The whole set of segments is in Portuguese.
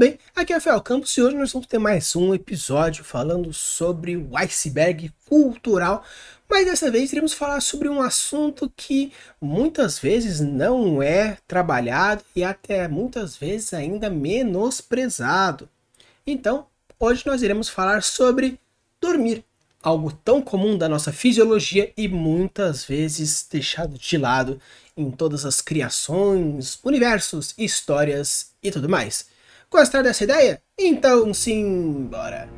bem? Aqui é Rafael Campos e hoje nós vamos ter mais um episódio falando sobre o iceberg cultural, mas dessa vez iremos falar sobre um assunto que muitas vezes não é trabalhado e até muitas vezes ainda menosprezado. Então, hoje nós iremos falar sobre dormir, algo tão comum da nossa fisiologia e muitas vezes deixado de lado em todas as criações, universos, histórias e tudo mais. Gostaram dessa ideia? Então sim, bora!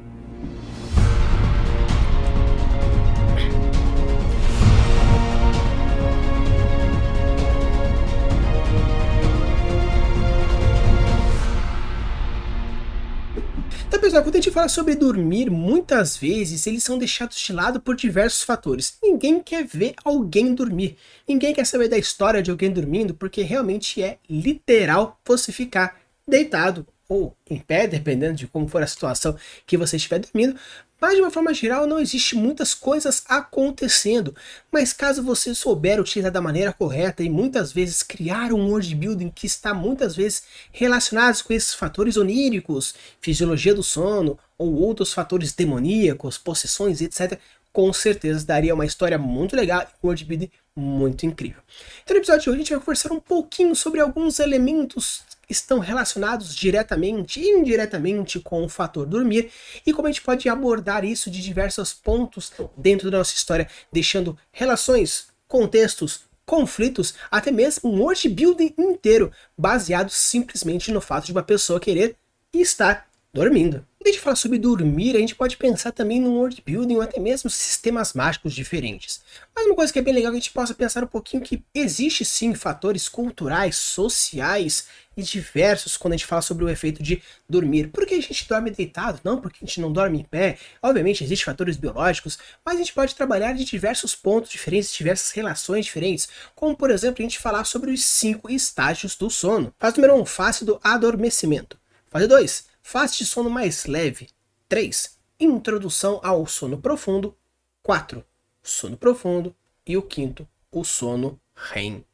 Então, pessoal, quando a gente fala sobre dormir, muitas vezes eles são deixados de lado por diversos fatores. Ninguém quer ver alguém dormir. Ninguém quer saber da história de alguém dormindo, porque realmente é literal você ficar deitado ou em pé, dependendo de como for a situação que você estiver dormindo. Mas de uma forma geral, não existe muitas coisas acontecendo. Mas caso você souber utilizar da maneira correta e muitas vezes criar um world building que está muitas vezes relacionado com esses fatores oníricos, fisiologia do sono ou outros fatores demoníacos, possessões, etc., com certeza daria uma história muito legal e world building muito incrível. Então no episódio de hoje a gente vai conversar um pouquinho sobre alguns elementos estão relacionados diretamente e indiretamente com o fator dormir e como a gente pode abordar isso de diversos pontos dentro da nossa história, deixando relações, contextos, conflitos, até mesmo um world building inteiro baseado simplesmente no fato de uma pessoa querer estar dormindo. Quando a gente fala sobre dormir, a gente pode pensar também no world building ou até mesmo sistemas mágicos diferentes. Mas uma coisa que é bem legal que a gente possa pensar um pouquinho que existe sim fatores culturais, sociais e diversos quando a gente fala sobre o efeito de dormir. Por que a gente dorme deitado? Não porque a gente não dorme em pé. Obviamente existem fatores biológicos, mas a gente pode trabalhar de diversos pontos diferentes, diversas relações diferentes, como por exemplo a gente falar sobre os cinco estágios do sono. Fase número 1, um, fase do adormecimento. Fase 2, Fase de sono mais leve. 3. Introdução ao sono profundo. 4. Sono profundo. E o quinto, o sono REM.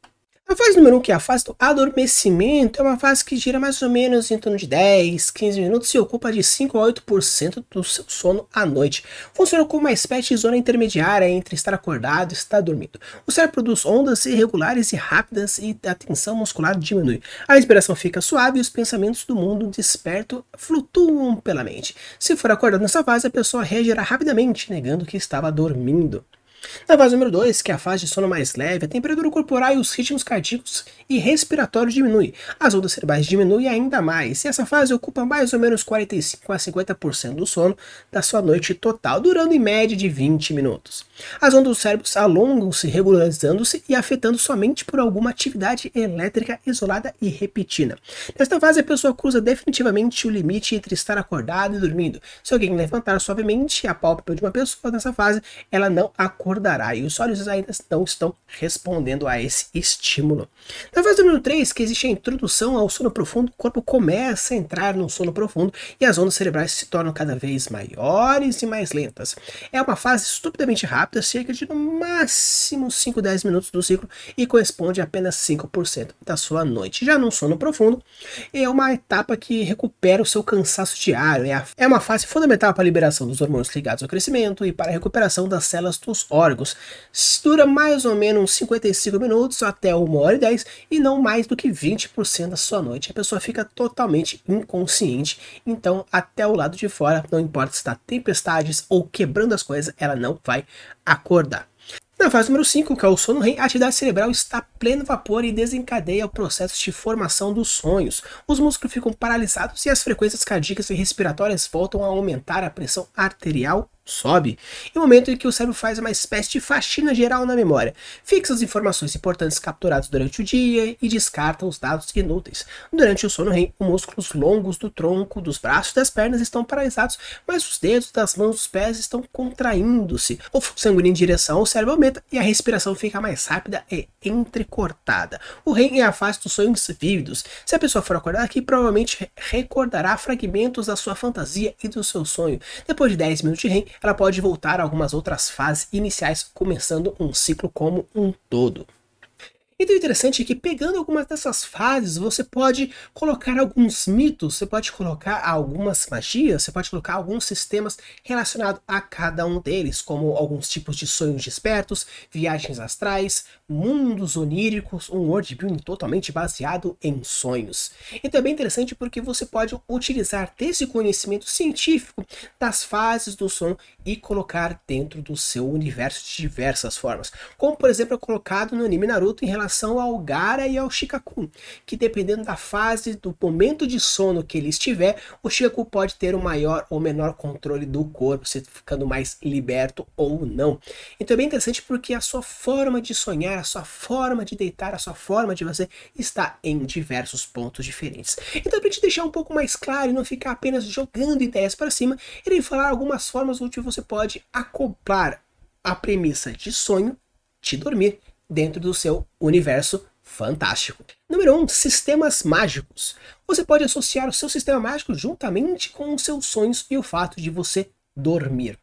A fase número 1, um, que é a fase do adormecimento, é uma fase que gira mais ou menos em torno de 10, 15 minutos e ocupa de 5 a 8% do seu sono à noite. Funciona como uma espécie de zona intermediária entre estar acordado e estar dormindo. O cérebro produz ondas irregulares e rápidas e a tensão muscular diminui. A respiração fica suave e os pensamentos do mundo desperto flutuam pela mente. Se for acordado nessa fase, a pessoa reagirá rapidamente, negando que estava dormindo. Na fase número 2, que é a fase de sono mais leve, a temperatura corporal e os ritmos cardíacos e respiratórios diminuem. As ondas cerebrais diminuem ainda mais, e essa fase ocupa mais ou menos 45 a 50% do sono da sua noite total, durando em média de 20 minutos. As ondas do cérebro alongam-se, regularizando-se e afetando somente por alguma atividade elétrica isolada e repetida. Nesta fase, a pessoa cruza definitivamente o limite entre estar acordado e dormindo. Se alguém levantar suavemente a pálpebra de uma pessoa nessa fase, ela não acorda acordará e os olhos ainda não estão respondendo a esse estímulo. Na fase número 3, que existe a introdução ao sono profundo, o corpo começa a entrar no sono profundo e as ondas cerebrais se tornam cada vez maiores e mais lentas. É uma fase estupidamente rápida, cerca de no máximo 5 10 minutos do ciclo e corresponde a apenas 5% da sua noite. Já no sono profundo, é uma etapa que recupera o seu cansaço diário, é, é uma fase fundamental para a liberação dos hormônios ligados ao crescimento e para a recuperação das células dos órgãos órgãos. Dura mais ou menos 55 minutos até 1 hora e 10 e não mais do que 20% da sua noite. A pessoa fica totalmente inconsciente, então até o lado de fora, não importa se está tempestades ou quebrando as coisas, ela não vai acordar. Na fase número 5, que é o sono REM, a atividade cerebral está pleno vapor e desencadeia o processo de formação dos sonhos. Os músculos ficam paralisados e as frequências cardíacas e respiratórias voltam a aumentar a pressão arterial sobe, e o momento em que o cérebro faz uma espécie de faxina geral na memória, fixa as informações importantes capturadas durante o dia e descarta os dados inúteis. Durante o sono REM, os músculos longos do tronco, dos braços e das pernas estão paralisados, mas os dedos das mãos e dos pés estão contraindo-se. O fluxo sanguíneo em direção ao cérebro aumenta e a respiração fica mais rápida e entrecortada. O REM é a fase dos sonhos vívidos. Se a pessoa for acordar aqui, provavelmente recordará fragmentos da sua fantasia e do seu sonho. Depois de 10 minutos de REM, ela pode voltar a algumas outras fases iniciais, começando um ciclo como um todo. Então o interessante é que pegando algumas dessas fases, você pode colocar alguns mitos, você pode colocar algumas magias, você pode colocar alguns sistemas relacionados a cada um deles, como alguns tipos de sonhos despertos, viagens astrais, mundos oníricos, um worldbuilding totalmente baseado em sonhos. Então é bem interessante porque você pode utilizar desse conhecimento científico das fases do sono e colocar dentro do seu universo de diversas formas, como por exemplo é colocado no anime Naruto em relação ao Gara e ao Shikaku, que dependendo da fase, do momento de sono que ele estiver, o Shikaku pode ter o maior ou menor controle do corpo, se ficando mais liberto ou não. Então é bem interessante porque a sua forma de sonhar, a sua forma de deitar, a sua forma de você está em diversos pontos diferentes. Então para te deixar um pouco mais claro e não ficar apenas jogando ideias para cima, irei falar algumas formas onde você pode acoplar a premissa de sonho, de dormir dentro do seu universo fantástico. Número 1. Um, sistemas mágicos. Você pode associar o seu sistema mágico juntamente com os seus sonhos e o fato de você dormir.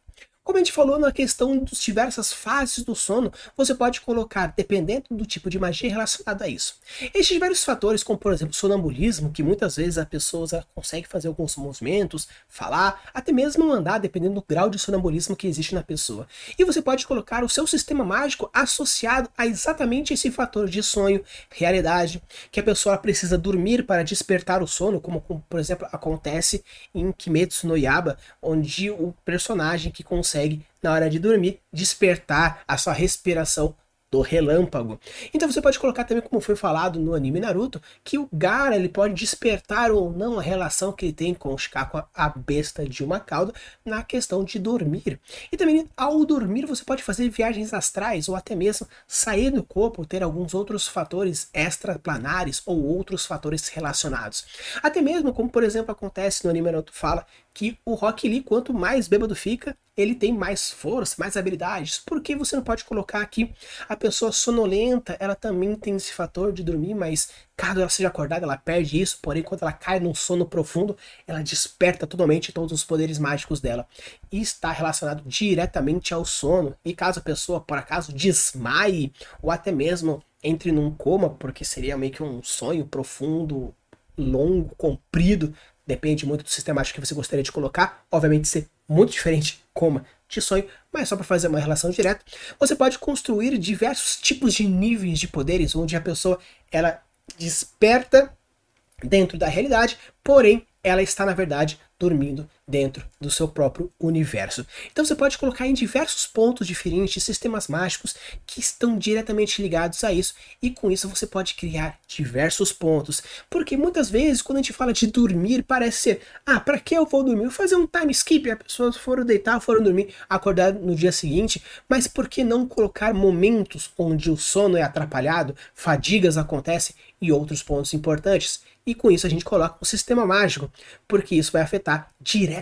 Como a gente falou na questão das diversas fases do sono, você pode colocar, dependendo do tipo de magia relacionada a isso. Existem diversos fatores, como por exemplo sonambulismo, que muitas vezes a pessoa consegue fazer alguns movimentos, falar, até mesmo andar, dependendo do grau de sonambulismo que existe na pessoa. E você pode colocar o seu sistema mágico associado a exatamente esse fator de sonho, realidade, que a pessoa precisa dormir para despertar o sono, como por exemplo acontece em Kimetsu no Yaba, onde o personagem que consegue consegue, na hora de dormir, despertar a sua respiração do relâmpago. Então você pode colocar também, como foi falado no anime Naruto, que o Gara ele pode despertar ou não a relação que ele tem com o Shikaku, a besta de uma cauda, na questão de dormir. E também, ao dormir, você pode fazer viagens astrais ou até mesmo sair do corpo, ter alguns outros fatores extraplanares ou outros fatores relacionados. Até mesmo, como por exemplo acontece no anime Naruto fala, que o Rock Lee, quanto mais bêbado fica, ele tem mais força, mais habilidades. Por que você não pode colocar aqui a pessoa sonolenta? Ela também tem esse fator de dormir, mas caso ela seja acordada, ela perde isso. Porém, quando ela cai num sono profundo, ela desperta totalmente todos os poderes mágicos dela. E está relacionado diretamente ao sono. E caso a pessoa, por acaso, desmaie, ou até mesmo entre num coma, porque seria meio que um sonho profundo, longo, comprido, depende muito do sistemático que você gostaria de colocar, obviamente ser muito diferente coma de sonho, mas só para fazer uma relação direta, você pode construir diversos tipos de níveis de poderes onde a pessoa ela desperta dentro da realidade, porém ela está na verdade dormindo dentro do seu próprio universo. Então você pode colocar em diversos pontos diferentes sistemas mágicos que estão diretamente ligados a isso e com isso você pode criar diversos pontos. Porque muitas vezes quando a gente fala de dormir parece ser, ah, para que eu vou dormir? Vou fazer um time skip, as pessoas foram deitar, foram dormir, acordar no dia seguinte, mas por que não colocar momentos onde o sono é atrapalhado, fadigas acontecem e outros pontos importantes? E com isso a gente coloca o sistema mágico, porque isso vai afetar diretamente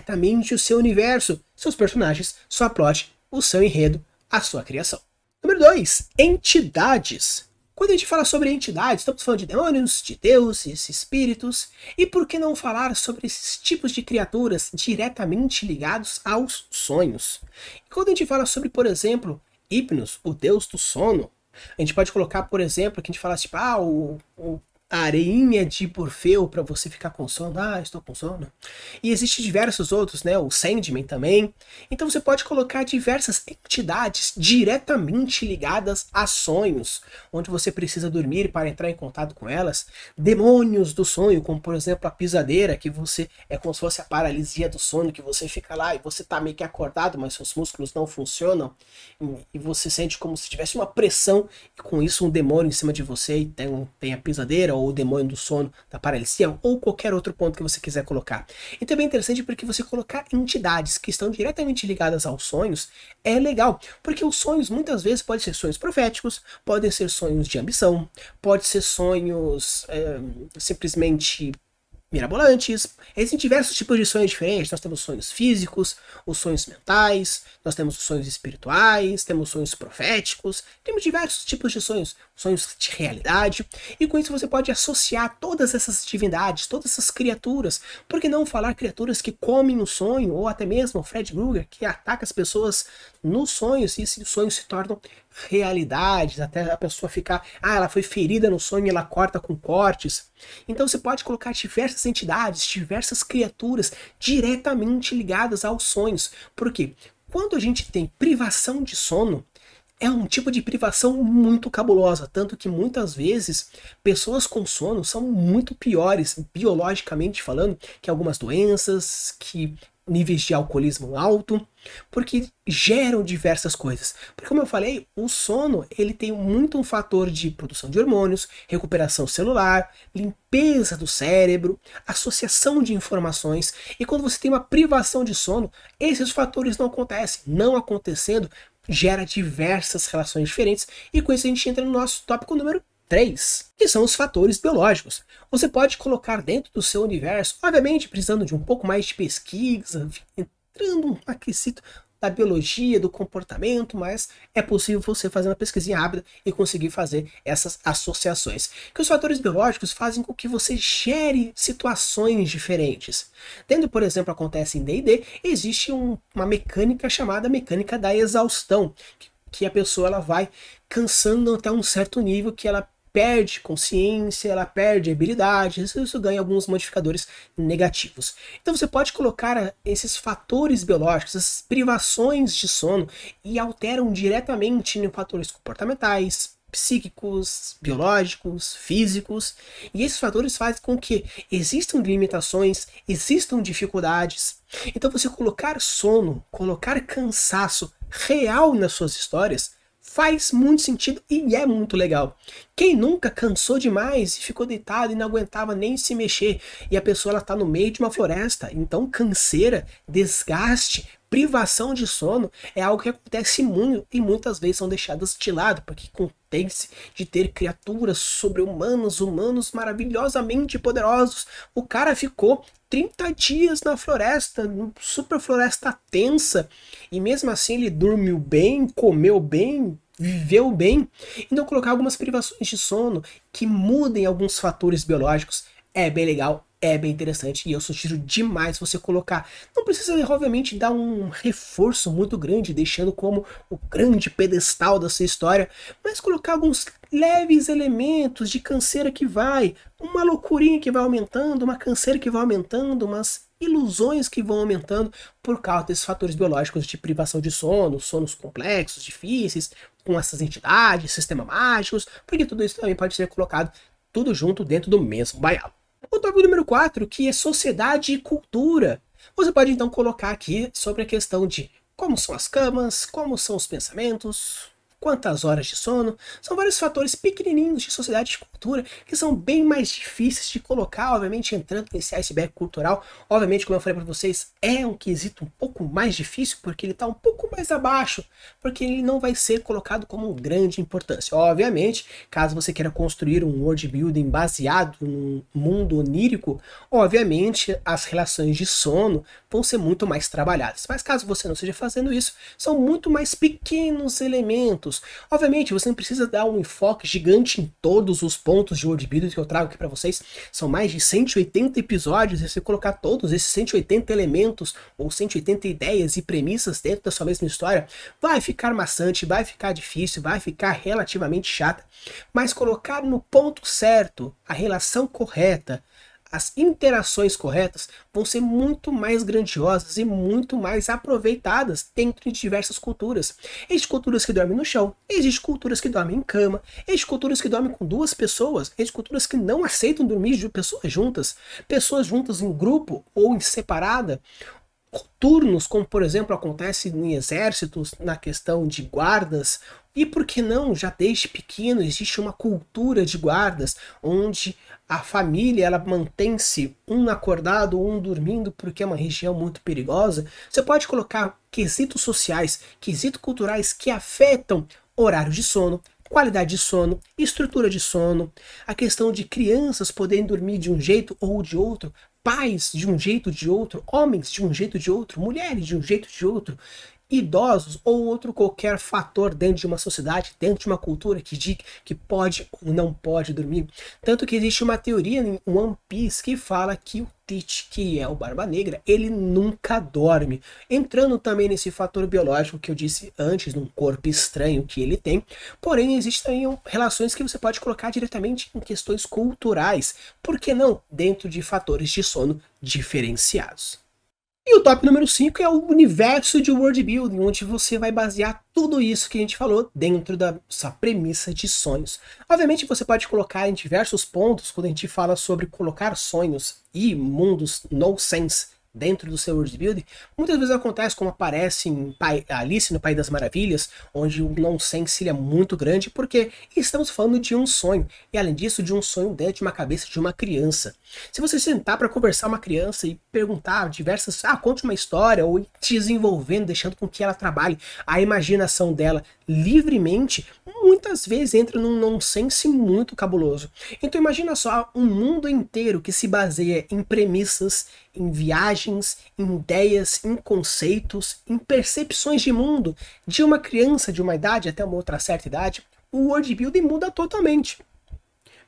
o seu universo, seus personagens, sua plot, o seu enredo, a sua criação. Número 2. Entidades. Quando a gente fala sobre entidades, estamos falando de demônios, de deuses, espíritos, e por que não falar sobre esses tipos de criaturas diretamente ligados aos sonhos? E quando a gente fala sobre, por exemplo, Hipnos, o deus do sono, a gente pode colocar, por exemplo, que a gente fala tipo, ah, o, o areinha de Morfeu para você ficar com sono. Ah, estou com sono. E existem diversos outros, né? O Sandman também. Então você pode colocar diversas entidades diretamente ligadas a sonhos, onde você precisa dormir para entrar em contato com elas. Demônios do sonho, como por exemplo a pisadeira, que você é como se fosse a paralisia do sono, que você fica lá e você tá meio que acordado, mas seus músculos não funcionam e você sente como se tivesse uma pressão e com isso um demônio em cima de você e tem, tem a pisadeira ou o demônio do sono, da paralisia, ou qualquer outro ponto que você quiser colocar. E também é interessante porque você colocar entidades que estão diretamente ligadas aos sonhos é legal, porque os sonhos muitas vezes podem ser sonhos proféticos, podem ser sonhos de ambição, pode ser sonhos é, simplesmente mirabolantes. Existem diversos tipos de sonhos diferentes. Nós temos sonhos físicos, os sonhos mentais, nós temos os sonhos espirituais, temos sonhos proféticos, temos diversos tipos de sonhos, sonhos de realidade. E com isso você pode associar todas essas divindades, todas essas criaturas. Por que não falar criaturas que comem o sonho, ou até mesmo o Fred Krueger, que ataca as pessoas nos sonhos e esses sonhos se tornam realidades, até a pessoa ficar, ah, ela foi ferida no sonho e ela corta com cortes. Então você pode colocar diversas entidades, diversas criaturas diretamente ligadas aos sonhos. Por quê? Quando a gente tem privação de sono, é um tipo de privação muito cabulosa, tanto que muitas vezes pessoas com sono são muito piores, biologicamente falando, que algumas doenças, que níveis de alcoolismo alto, porque geram diversas coisas. Porque como eu falei, o sono, ele tem muito um fator de produção de hormônios, recuperação celular, limpeza do cérebro, associação de informações, e quando você tem uma privação de sono, esses fatores não acontecem. Não acontecendo, gera diversas relações diferentes, e com isso a gente entra no nosso tópico número 3, que são os fatores biológicos. Você pode colocar dentro do seu universo, obviamente precisando de um pouco mais de pesquisa, entrando um aquecito da biologia, do comportamento, mas é possível você fazer uma pesquisinha rápida e conseguir fazer essas associações. Que os fatores biológicos fazem com que você gere situações diferentes. Dentro, por exemplo, acontece em D&D, existe um, uma mecânica chamada mecânica da exaustão, que, que a pessoa ela vai cansando até um certo nível que ela perde consciência, ela perde habilidades, isso ganha alguns modificadores negativos. Então você pode colocar esses fatores biológicos, essas privações de sono e alteram diretamente em fatores comportamentais, psíquicos, biológicos, físicos, e esses fatores fazem com que existam limitações, existam dificuldades. Então você colocar sono, colocar cansaço real nas suas histórias faz muito sentido e é muito legal. Quem nunca cansou demais e ficou deitado e não aguentava nem se mexer e a pessoa ela tá no meio de uma floresta, então canseira, desgaste, privação de sono é algo que acontece muito e muitas vezes são deixadas de lado, porque contém-se de ter criaturas sobre-humanos, humanos maravilhosamente poderosos. O cara ficou 30 dias na floresta, super floresta tensa, e mesmo assim ele dormiu bem, comeu bem, viveu bem, então colocar algumas privações de sono que mudem alguns fatores biológicos é bem legal, é bem interessante e eu sugiro demais você colocar. Não precisa, obviamente, dar um reforço muito grande, deixando como o grande pedestal da sua história, mas colocar alguns leves elementos de canseira que vai, uma loucurinha que vai aumentando, uma canseira que vai aumentando, umas ilusões que vão aumentando por causa desses fatores biológicos de privação de sono, sonos complexos, difíceis, com essas entidades, sistemas mágicos, porque tudo isso também pode ser colocado tudo junto dentro do mesmo baialo. O tópico número 4, que é sociedade e cultura. Você pode então colocar aqui sobre a questão de como são as camas, como são os pensamentos, quantas horas de sono, são vários fatores pequenininhos de sociedade e cultura que são bem mais difíceis de colocar, obviamente entrando nesse iceberg cultural. Obviamente, como eu falei para vocês, é um quesito um pouco mais difícil porque ele está um pouco mais abaixo, porque ele não vai ser colocado como grande importância. Obviamente, caso você queira construir um world building baseado num mundo onírico, obviamente as relações de sono vão ser muito mais trabalhadas. Mas caso você não esteja fazendo isso, são muito mais pequenos elementos pontos. Obviamente, você não precisa dar um enfoque gigante em todos os pontos de world building que eu trago aqui para vocês. São mais de 180 episódios, e você colocar todos esses 180 elementos ou 180 ideias e premissas dentro da sua mesma história, vai ficar maçante, vai ficar difícil, vai ficar relativamente chata. Mas colocar no ponto certo, a relação correta, as interações corretas vão ser muito mais grandiosas e muito mais aproveitadas dentro de diversas culturas. Existem culturas que dormem no chão, existem culturas que dormem em cama, existem culturas que dormem com duas pessoas, existem culturas que não aceitam dormir de pessoas juntas, pessoas juntas em grupo ou em separada, turnos, como por exemplo acontece em exércitos, na questão de guardas, e por que não, já desde pequeno existe uma cultura de guardas, onde a família ela mantém-se um acordado, um dormindo, porque é uma região muito perigosa. Você pode colocar quesitos sociais, quesitos culturais que afetam horário de sono, qualidade de sono, estrutura de sono, a questão de crianças poderem dormir de um jeito ou de outro, pais de um jeito de outro, homens de um jeito de outro, mulheres de um jeito de outro. Idosos ou outro qualquer fator dentro de uma sociedade, dentro de uma cultura que diz que pode ou não pode dormir. Tanto que existe uma teoria em One Piece que fala que o Teach, que é o Barba Negra, ele nunca dorme. Entrando também nesse fator biológico que eu disse antes, num corpo estranho que ele tem. Porém, existem relações que você pode colocar diretamente em questões culturais. Por que não? Dentro de fatores de sono diferenciados. E o top número 5 é o universo de world building, onde você vai basear tudo isso que a gente falou dentro da sua premissa de sonhos. Obviamente você pode colocar em diversos pontos quando a gente fala sobre colocar sonhos e mundos no sense dentro do seu world building, muitas vezes acontece como aparece em Alice no País das Maravilhas, onde o nonsense é muito grande, porque estamos falando de um sonho, e além disso, de um sonho dentro de uma cabeça de uma criança. Se você sentar para conversar uma criança e perguntar diversas, ah, conte uma história, ou desenvolvendo, deixando com que ela trabalhe a imaginação dela livremente, muitas vezes entra num nonsense muito cabuloso. Então imagina só um mundo inteiro que se baseia em premissas, em viagens, em ideias, em conceitos, em percepções de mundo de uma criança de uma idade até uma outra certa idade, o world building muda totalmente.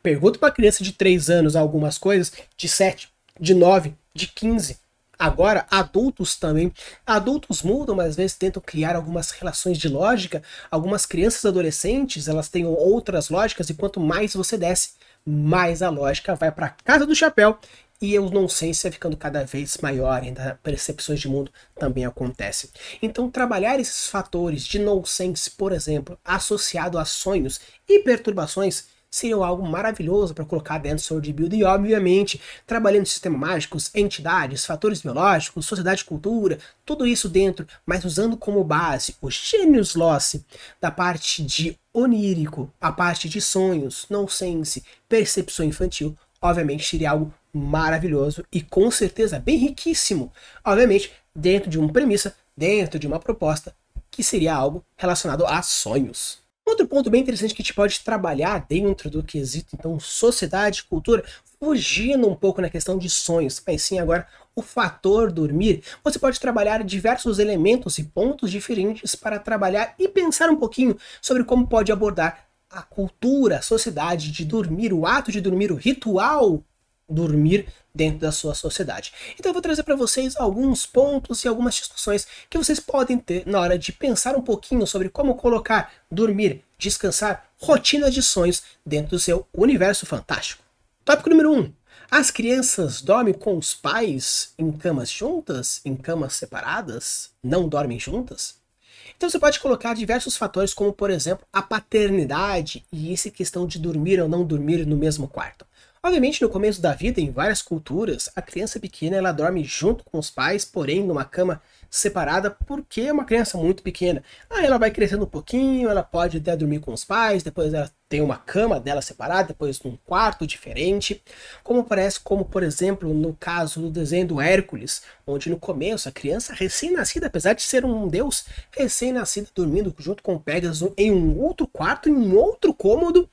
Pergunta para criança de 3 anos algumas coisas, de 7, de 9, de 15. Agora, adultos também. Adultos mudam, mas às vezes tentam criar algumas relações de lógica. Algumas crianças adolescentes, elas têm outras lógicas, e quanto mais você desce, mais a lógica vai para casa do chapéu e o nonsense é ficando cada vez maior, ainda percepções de mundo também acontecem. Então, trabalhar esses fatores de nonsense, por exemplo, associado a sonhos e perturbações, seria algo maravilhoso para colocar dentro do Sword Build e, obviamente, trabalhando sistemas mágicos, entidades, fatores biológicos, sociedade e cultura, tudo isso dentro, mas usando como base o Genius Loss da parte de onírico, a parte de sonhos, nonsense, percepção infantil, obviamente seria algo maravilhoso e com certeza bem riquíssimo. Obviamente, dentro de uma premissa, dentro de uma proposta que seria algo relacionado a sonhos. Outro ponto bem interessante que a gente pode trabalhar dentro do quesito, então, sociedade, cultura, fugindo um pouco na questão de sonhos, mas sim agora o fator dormir, você pode trabalhar diversos elementos e pontos diferentes para trabalhar e pensar um pouquinho sobre como pode abordar a cultura, a sociedade de dormir, o ato de dormir, o ritual dormir dentro da sua sociedade. Então eu vou trazer para vocês alguns pontos e algumas discussões que vocês podem ter na hora de pensar um pouquinho sobre como colocar dormir, descansar, rotina de sonhos dentro do seu universo fantástico. Tópico número 1. Um, as crianças dormem com os pais em camas juntas, em camas separadas, não dormem juntas? Então você pode colocar diversos fatores, como por exemplo a paternidade e essa questão de dormir ou não dormir no mesmo quarto. Obviamente, no começo da vida, em várias culturas, a criança pequena ela dorme junto com os pais, porém numa cama separada, porque é uma criança muito pequena. Aí ela vai crescendo um pouquinho, ela pode até dormir com os pais, depois ela tem uma cama dela separada, depois num quarto diferente. Como parece, como por exemplo no caso do desenho do Hércules, onde no começo a criança recém-nascida, apesar de ser um deus, recém-nascida dormindo junto com o Pegasus em um outro quarto, em um outro cômodo,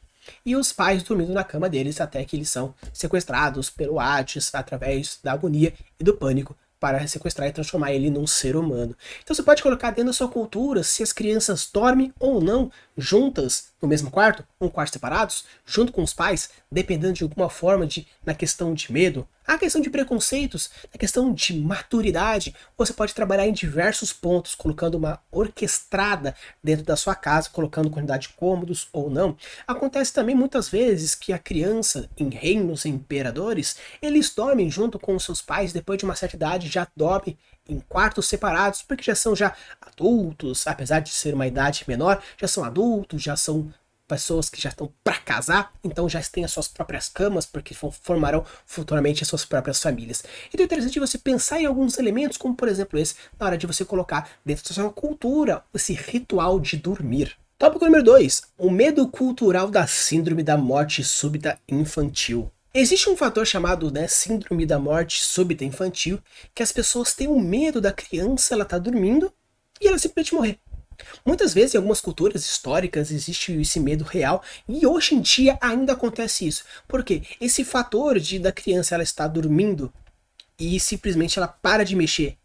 e os pais dormindo na cama deles até que eles são sequestrados pelo Hades através da agonia e do pânico para sequestrar e transformar ele num ser humano. Então você pode colocar dentro da sua cultura se as crianças dormem ou não juntas no mesmo quarto, um quarto separados, junto com os pais, dependendo de alguma forma de na questão de medo, a questão de preconceitos, a questão de maturidade, você pode trabalhar em diversos pontos, colocando uma orquestrada dentro da sua casa, colocando quantidade de cômodos ou não. Acontece também muitas vezes que a criança, em reinos imperadores, eles dormem junto com seus pais, depois de uma certa idade já dormem em quartos separados, porque já são já adultos, apesar de ser uma idade menor, já são adultos, já são pessoas que já estão para casar, então já têm as suas próprias camas, porque formarão futuramente as suas própriras famílias. Então é interessante você pensar em alguns elementos, como por exemplo esse, na hora de você colocar dentro da sua cultura esse ritual de dormir. Tópico número 2: o medo cultural da síndrome da morte súbita infantil. Existe um fator chamado né, síndrome da morte súbita infantil, que as pessoas têm o medo da criança, ela tá dormindo e ela simplesmente morrer. Muitas vezes em algumas culturas históricas existe esse medo real e hoje em dia ainda acontece isso. Porque esse fator de da criança ela estar dormindo e simplesmente ela para de mexer.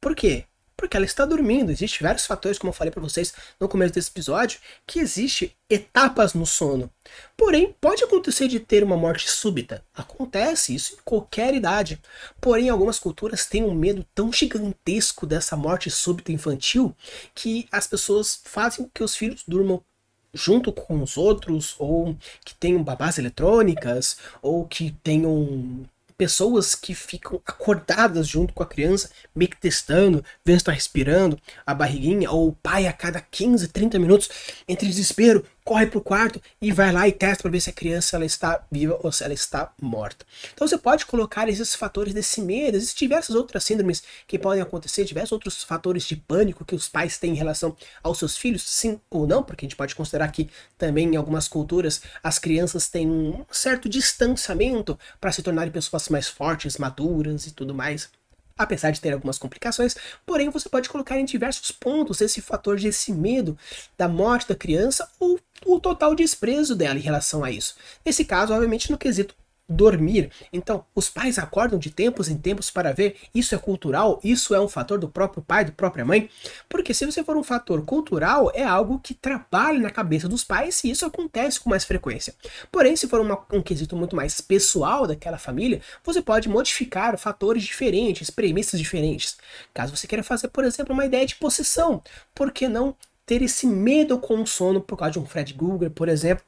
Por quê? Porque ela está dormindo. Existem vários fatores, como eu falei para vocês no começo desse episódio, que existe etapas no sono. Porém, pode acontecer de ter uma morte súbita. Acontece isso em qualquer idade. Porém, algumas culturas têm um medo tão gigantesco dessa morte súbita infantil que as pessoas fazem que os filhos durmam junto com os outros, ou que tenham babás eletrônicas, ou que tenham pessoas que ficam acordadas junto com a criança, meio que testando, vendo se está respirando, a barriguinha, ou o pai a cada 15, 30 minutos, entre desespero, corre pro quarto e vai lá e testa para ver se a criança ela está viva ou se ela está morta. Então você pode colocar esses fatores desse medo, existem diversas outras síndromes que podem acontecer, diversos outros fatores de pânico que os pais têm em relação aos seus filhos, sim ou não, porque a gente pode considerar que também em algumas culturas as crianças têm um certo distanciamento para se tornarem pessoas mais fortes, maduras e tudo mais apesar de ter algumas complicações, porém você pode colocar em diversos pontos esse fator de esse medo da morte da criança ou o total desprezo dela em relação a isso. Nesse caso, obviamente, no quesito dormir. Então, os pais acordam de tempos em tempos para ver, isso é cultural, isso é um fator do próprio pai, da própria mãe, porque se você for um fator cultural, é algo que trabalha na cabeça dos pais e isso acontece com mais frequência. Porém, se for uma, um quesito muito mais pessoal daquela família, você pode modificar fatores diferentes, premissas diferentes. Caso você queira fazer, por exemplo, uma ideia de possessão, por que não ter esse medo com o sono por causa de um Fred Krueger, por exemplo,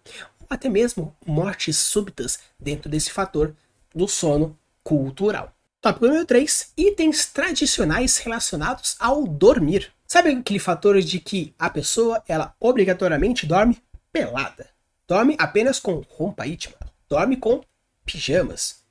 até mesmo mortes súbitas dentro desse fator do sono cultural. Tópico número 3: itens tradicionais relacionados ao dormir. Sabe aquele fator de que a pessoa ela obrigatoriamente dorme pelada? Dorme apenas com roupa íntima, dorme com pijamas.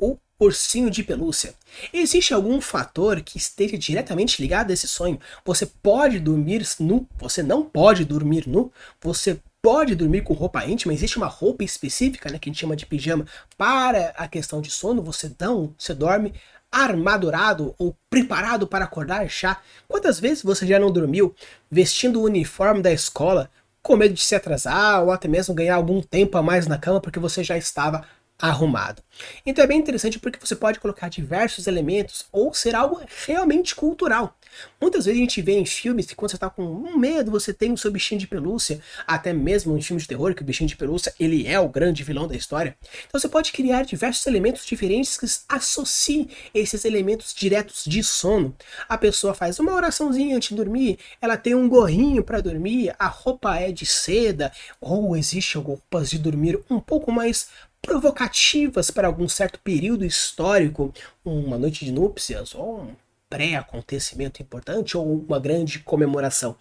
O ursinho de pelúcia. Existe algum fator que esteja diretamente ligado a esse sonho? Você pode dormir nu, você não pode dormir nu, você pode dormir com roupa íntima, existe uma roupa específica, né, que a gente chama de pijama, para a questão de sono, você não, você dorme armadurado ou preparado para acordar já. Quantas vezes você já não dormiu vestindo o uniforme da escola, com medo de se atrasar ou até mesmo ganhar algum tempo a mais na cama porque você já estava arrumado. Então é bem interessante porque você pode colocar diversos elementos ou ser algo realmente cultural. Muitas vezes a gente vê em filmes que quando você está com um medo, você tem o seu bichinho de pelúcia, até mesmo em filmes de terror, que o bichinho de pelúcia ele é o grande vilão da história. Então você pode criar diversos elementos diferentes que associem esses elementos diretos de sono. A pessoa faz uma oraçãozinha antes de dormir, ela tem um gorrinho para dormir, a roupa é de seda, ou existe roupas de dormir um pouco mais provocativas para algum certo período histórico, uma noite de núpcias ou um pré-acontecimento importante ou uma grande comemoração.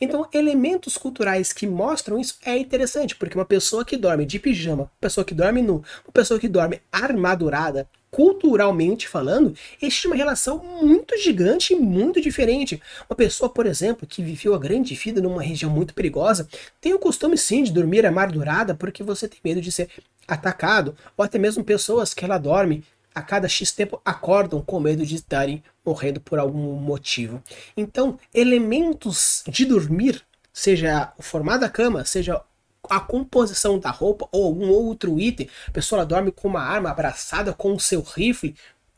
Então, elementos culturais que mostram isso é interessante, porque uma pessoa que dorme de pijama, uma pessoa que dorme nu, uma pessoa que dorme armadurada, culturalmente falando, existe uma relação muito gigante e muito diferente. Uma pessoa, por exemplo, que viveu a grande vida numa região muito perigosa, tem o costume sim de dormir armadurada porque você tem medo de ser atacado, ou até mesmo pessoas que ela dorme a cada X tempo acordam com medo de estarem morrendo por algum motivo. Então, elementos de dormir, seja o formato da cama, seja a composição da roupa ou algum outro item, a pessoa dorme com uma arma abraçada com o seu rifle,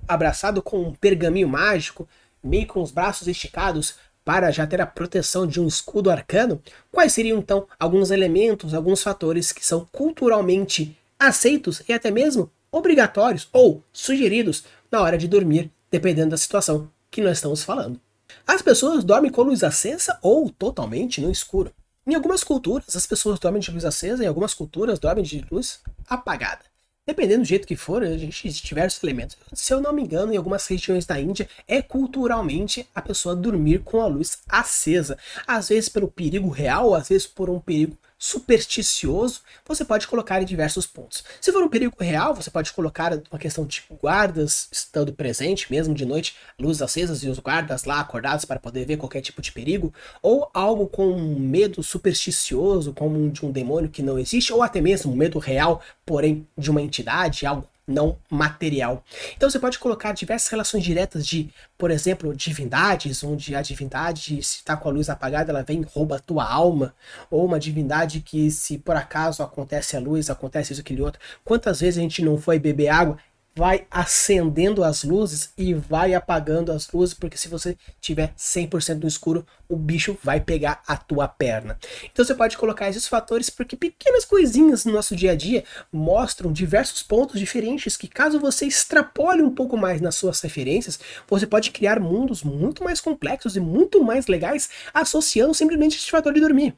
abraçado com um pergaminho mágico, meio com os braços esticados para já ter a proteção de um escudo arcano, quais seriam então alguns elementos, alguns fatores que são culturalmente aceitos e até mesmo obrigatórios ou sugeridos na hora de dormir, dependendo da situação que nós estamos falando. As pessoas dormem com luz acesa ou totalmente no escuro. Em algumas culturas, as pessoas dormem de luz acesa, em algumas culturas dormem de luz apagada. Dependendo do jeito que for, a gente diversos elementos. Se eu não me engano, em algumas regiões da Índia, é culturalmente a pessoa dormir com a luz acesa. Às vezes pelo perigo real, às vezes por um perigo supersticioso, você pode colocar em diversos pontos. Se for um perigo real, você pode colocar uma questão de guardas estando presente, mesmo de noite, luzes acesas e os guardas lá acordados para poder ver qualquer tipo de perigo, ou algo com um medo supersticioso, como de um demônio que não existe, ou até mesmo um medo real, porém de uma entidade, algo não material. Então você pode colocar diversas relações diretas de, por exemplo, divindades, onde a divindade, se está com a luz apagada, ela vem e rouba a tua alma, ou uma divindade que, se por acaso acontece a luz, acontece isso, aquele outro. Quantas vezes a gente não foi beber água vai acendendo as luzes e vai apagando as luzes, porque se você tiver 100% no escuro, o bicho vai pegar a tua perna. Então você pode colocar esses fatores porque pequenas coisinhas no nosso dia a dia mostram diversos pontos diferentes que caso você extrapole um pouco mais nas suas referências, você pode criar mundos muito mais complexos e muito mais legais associando simplesmente esse fator de dormir.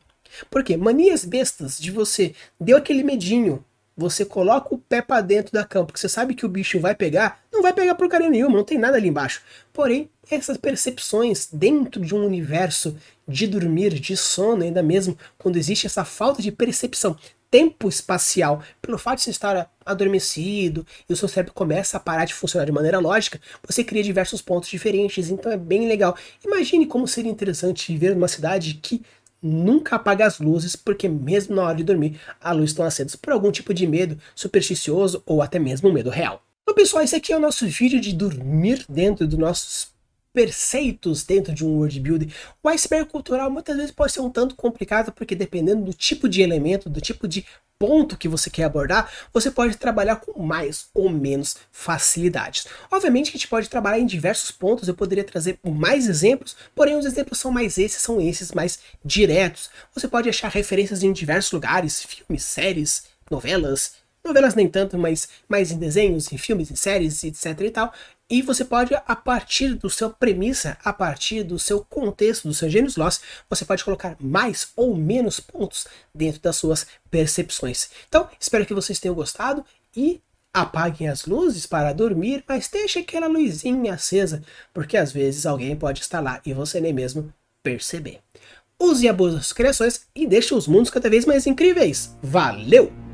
Porque manias bestas de você deu aquele medinho, você coloca o pé para dentro da cama, porque você sabe que o bicho vai pegar, não vai pegar porcaria nenhuma, não tem nada ali embaixo. Porém, essas percepções dentro de um universo de dormir, de sono, ainda mesmo quando existe essa falta de percepção tempo espacial, pelo fato de você estar adormecido e o seu cérebro começa a parar de funcionar de maneira lógica, você cria diversos pontos diferentes, então é bem legal. Imagine como seria interessante viver numa cidade que nunca apaga as luzes, porque mesmo na hora de dormir, a luz estão acesas por algum tipo de medo supersticioso ou até mesmo um medo real. Então, pessoal, esse aqui é o nosso vídeo de dormir dentro dos nossos preceitos dentro de um world building. O iceberg cultural muitas vezes pode ser um tanto complicado, porque dependendo do tipo de elemento, do tipo de ponto que você quer abordar, você pode trabalhar com mais ou menos facilidades. Obviamente que a gente pode trabalhar em diversos pontos, eu poderia trazer mais exemplos, porém os exemplos são mais esses, são esses mais diretos. Você pode achar referências em diversos lugares, filmes, séries, novelas, novelas nem tanto, mas mais em desenhos, em filmes, em séries, etc e tal. E você pode, a partir do seu premissa, a partir do seu contexto, do seu gênios loss, você pode colocar mais ou menos pontos dentro das suas percepções. Então, espero que vocês tenham gostado e apaguem as luzes para dormir, mas deixe aquela luzinha acesa, porque às vezes alguém pode estar lá e você nem mesmo perceber. Use e abuse criações e deixe os mundos cada vez mais incríveis. Valeu!